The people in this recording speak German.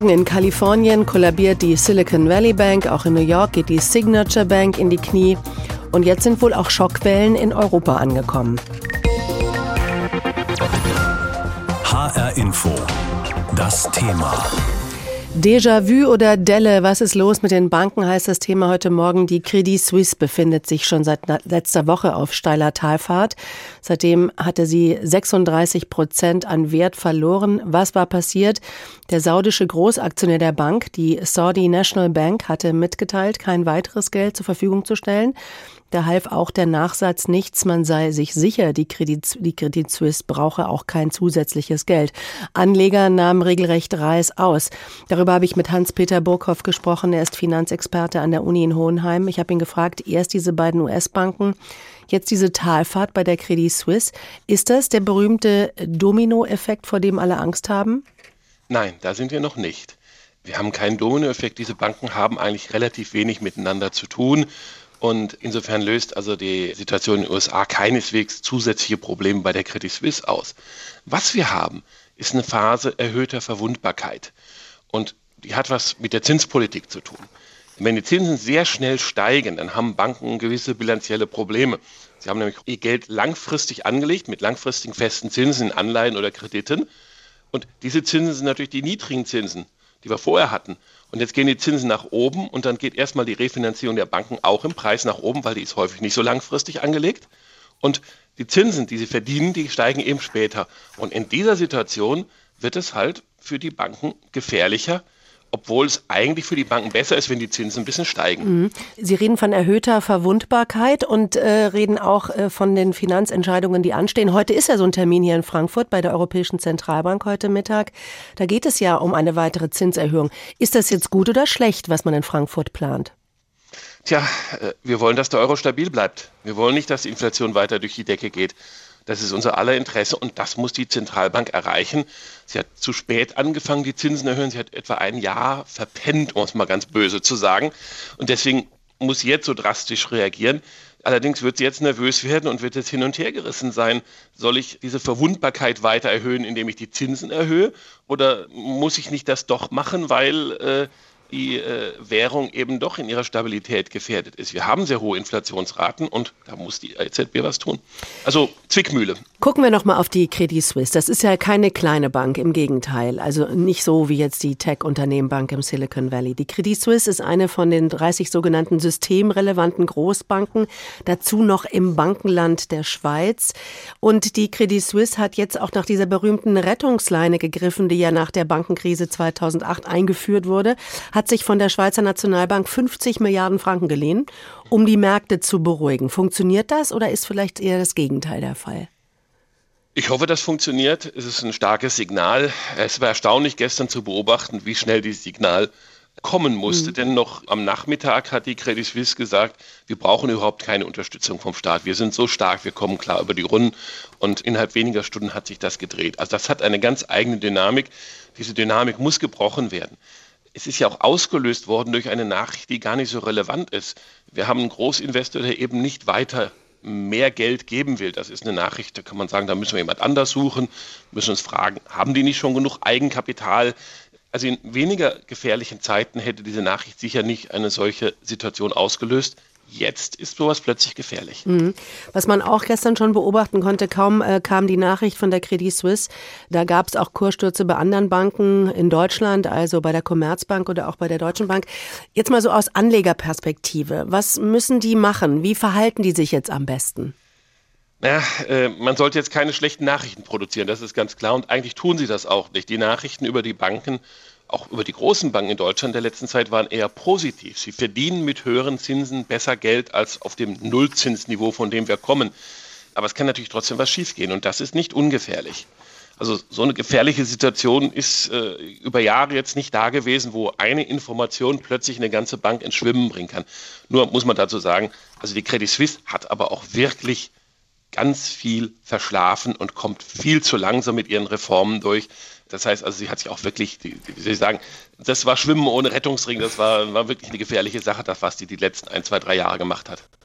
In Kalifornien kollabiert die Silicon Valley Bank, auch in New York geht die Signature Bank in die Knie und jetzt sind wohl auch Schockwellen in Europa angekommen. HR Info. Das Thema. Déjà-vu oder Delle, was ist los mit den Banken, heißt das Thema heute Morgen. Die Credit Suisse befindet sich schon seit letzter Woche auf steiler Talfahrt. Seitdem hatte sie 36 Prozent an Wert verloren. Was war passiert? Der saudische Großaktionär der Bank, die Saudi National Bank, hatte mitgeteilt, kein weiteres Geld zur Verfügung zu stellen. Da half auch der Nachsatz nichts, man sei sich sicher, die Credit, die Credit Suisse brauche auch kein zusätzliches Geld. Anleger nahmen regelrecht Reis aus. Darüber habe ich mit Hans-Peter Burkhoff gesprochen. Er ist Finanzexperte an der Uni in Hohenheim. Ich habe ihn gefragt, erst diese beiden US-Banken, jetzt diese Talfahrt bei der Credit Suisse. Ist das der berühmte Dominoeffekt, vor dem alle Angst haben? Nein, da sind wir noch nicht. Wir haben keinen Dominoeffekt. Diese Banken haben eigentlich relativ wenig miteinander zu tun. Und insofern löst also die Situation in den USA keineswegs zusätzliche Probleme bei der Credit Suisse aus. Was wir haben, ist eine Phase erhöhter Verwundbarkeit. Und die hat was mit der Zinspolitik zu tun. Wenn die Zinsen sehr schnell steigen, dann haben Banken gewisse bilanzielle Probleme. Sie haben nämlich ihr Geld langfristig angelegt mit langfristigen festen Zinsen in Anleihen oder Krediten. Und diese Zinsen sind natürlich die niedrigen Zinsen, die wir vorher hatten. Und jetzt gehen die Zinsen nach oben und dann geht erstmal die Refinanzierung der Banken auch im Preis nach oben, weil die ist häufig nicht so langfristig angelegt. Und die Zinsen, die sie verdienen, die steigen eben später. Und in dieser Situation wird es halt für die Banken gefährlicher, obwohl es eigentlich für die Banken besser ist, wenn die Zinsen ein bisschen steigen. Mhm. Sie reden von erhöhter Verwundbarkeit und äh, reden auch äh, von den Finanzentscheidungen, die anstehen. Heute ist ja so ein Termin hier in Frankfurt bei der Europäischen Zentralbank heute Mittag. Da geht es ja um eine weitere Zinserhöhung. Ist das jetzt gut oder schlecht, was man in Frankfurt plant? Tja, äh, wir wollen, dass der Euro stabil bleibt. Wir wollen nicht, dass die Inflation weiter durch die Decke geht. Das ist unser aller Interesse und das muss die Zentralbank erreichen. Sie hat zu spät angefangen, die Zinsen erhöhen. Sie hat etwa ein Jahr verpennt, um es mal ganz böse zu sagen. Und deswegen muss sie jetzt so drastisch reagieren. Allerdings wird sie jetzt nervös werden und wird jetzt hin und her gerissen sein. Soll ich diese Verwundbarkeit weiter erhöhen, indem ich die Zinsen erhöhe? Oder muss ich nicht das doch machen, weil äh, die äh, Währung eben doch in ihrer Stabilität gefährdet ist. Wir haben sehr hohe Inflationsraten und da muss die EZB was tun. Also Zwickmühle. Gucken wir noch mal auf die Credit Suisse. Das ist ja keine kleine Bank, im Gegenteil. Also nicht so wie jetzt die Tech-Unternehmenbank im Silicon Valley. Die Credit Suisse ist eine von den 30 sogenannten systemrelevanten Großbanken, dazu noch im Bankenland der Schweiz. Und die Credit Suisse hat jetzt auch nach dieser berühmten Rettungsleine gegriffen, die ja nach der Bankenkrise 2008 eingeführt wurde hat sich von der Schweizer Nationalbank 50 Milliarden Franken geliehen, um die Märkte zu beruhigen. Funktioniert das oder ist vielleicht eher das Gegenteil der Fall? Ich hoffe, das funktioniert. Es ist ein starkes Signal. Es war erstaunlich, gestern zu beobachten, wie schnell dieses Signal kommen musste. Mhm. Denn noch am Nachmittag hat die Credit Suisse gesagt, wir brauchen überhaupt keine Unterstützung vom Staat. Wir sind so stark, wir kommen klar über die Runden. Und innerhalb weniger Stunden hat sich das gedreht. Also das hat eine ganz eigene Dynamik. Diese Dynamik muss gebrochen werden es ist ja auch ausgelöst worden durch eine Nachricht, die gar nicht so relevant ist. Wir haben einen Großinvestor, der eben nicht weiter mehr Geld geben will. Das ist eine Nachricht, da kann man sagen, da müssen wir jemand anders suchen, müssen uns fragen, haben die nicht schon genug Eigenkapital? Also in weniger gefährlichen Zeiten hätte diese Nachricht sicher nicht eine solche Situation ausgelöst. Jetzt ist sowas plötzlich gefährlich. Mhm. Was man auch gestern schon beobachten konnte, kaum äh, kam die Nachricht von der Credit Suisse. Da gab es auch Kursstürze bei anderen Banken in Deutschland, also bei der Commerzbank oder auch bei der Deutschen Bank. Jetzt mal so aus Anlegerperspektive. Was müssen die machen? Wie verhalten die sich jetzt am besten? Ja, äh, man sollte jetzt keine schlechten Nachrichten produzieren, das ist ganz klar. Und eigentlich tun sie das auch nicht. Die Nachrichten über die Banken auch über die großen Banken in Deutschland der letzten Zeit waren eher positiv. Sie verdienen mit höheren Zinsen besser Geld als auf dem Nullzinsniveau, von dem wir kommen. Aber es kann natürlich trotzdem was schiefgehen und das ist nicht ungefährlich. Also so eine gefährliche Situation ist äh, über Jahre jetzt nicht da gewesen, wo eine Information plötzlich eine ganze Bank ins Schwimmen bringen kann. Nur muss man dazu sagen, also die Credit Suisse hat aber auch wirklich ganz viel verschlafen und kommt viel zu langsam mit ihren Reformen durch. Das heißt also, sie hat sich auch wirklich, wie soll ich sagen, das war Schwimmen ohne Rettungsring, das war, war wirklich eine gefährliche Sache, das, was sie die letzten ein, zwei, drei Jahre gemacht hat.